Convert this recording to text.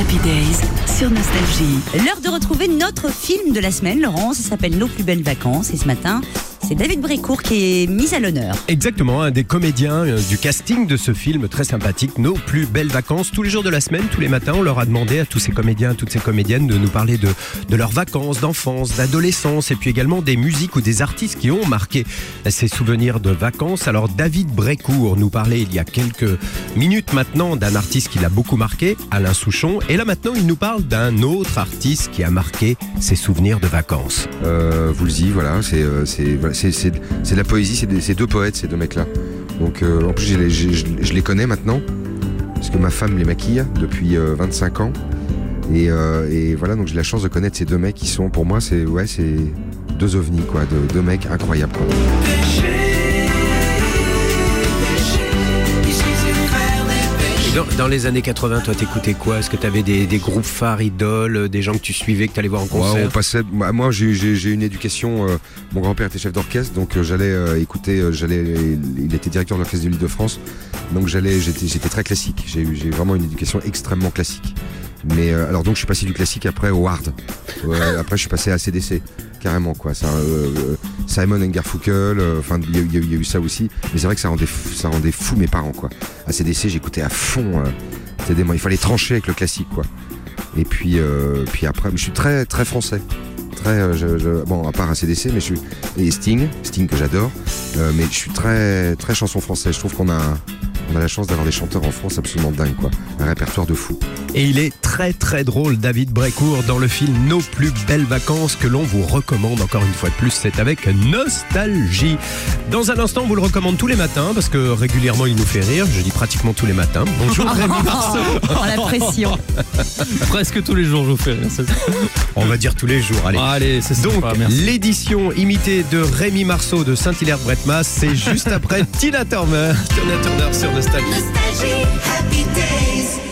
Happy Days sur Nostalgie. L'heure de retrouver notre film de la semaine, Laurent. Ça s'appelle Nos plus belles vacances. Et ce matin, c'est David Brécourt qui est mis à l'honneur. Exactement, un des comédiens euh, du casting de ce film très sympathique, Nos plus belles vacances. Tous les jours de la semaine, tous les matins, on leur a demandé à tous ces comédiens, à toutes ces comédiennes de nous parler de, de leurs vacances, d'enfance, d'adolescence et puis également des musiques ou des artistes qui ont marqué ces souvenirs de vacances. Alors David Brécourt nous parlait il y a quelques minutes maintenant d'un artiste qui l'a beaucoup marqué, Alain Souchon. Et là maintenant, il nous parle d'un autre artiste qui a marqué ses souvenirs de vacances. Euh, Woolsey, voilà, c'est euh, c'est voilà, c'est- de la poésie, c'est deux poètes, ces deux mecs-là. Donc euh, en plus, je les, connais maintenant, parce que ma femme les maquille depuis euh, 25 ans. Et, euh, et voilà, donc j'ai la chance de connaître ces deux mecs qui sont, pour moi, c'est ouais, deux ovnis, quoi, deux, mecs incroyables. Dans, dans les années 80, toi, t'écoutais quoi? Est-ce que t'avais des, des groupes phares, idoles, euh, des gens que tu suivais, que t'allais voir en Ouais, concert? on passait, moi, j'ai une éducation. euh, mon grand-père était chef d'orchestre, donc euh, j'allais euh, écouter. j'allais, il était directeur de l'orchestre de l'Île-de-France, donc j'allais, j'étais, j'étais très classique. J'ai vraiment une éducation extrêmement classique. Mais euh, alors donc je suis passé du classique après au hard. Après je suis passé à CDC carrément quoi. Euh, euh, Simon Garfunkel, euh, enfin il y, a eu- ça aussi. Mais c'est vrai que ça rendait, fou- ça mes parents quoi. À CDC j'écoutais à fond. des- il fallait trancher avec le classique quoi. Et puis, puis après, je suis très, très français. Très, bon, à part ACDC, mais je suis et Sting, Sting que j'adore. mais je suis très, très chanson française. Je trouve qu'on a, on a la chance d'avoir des chanteurs en France absolument dingues, quoi. Un répertoire de fou. Et il est très très drôle, David Brécourt, dans le film Nos plus belles vacances que l'on vous recommande encore une fois de plus. C'est avec nostalgie. Dans un instant, on vous le recommande tous les matins parce que régulièrement il nous fait rire. Je dis pratiquement tous les matins. Bonjour Rémi Marceau. Oh, la pression. Presque tous les jours, je vous fais rire. On va dire tous les jours. Allez. Allez, c'est Donc, l'édition imitée de Rémi Marceau de Saint-Hilaire-Bretmas, c'est juste après Tina Turner. Tina Turner sur Nostalgie. Nostalgie, happy days.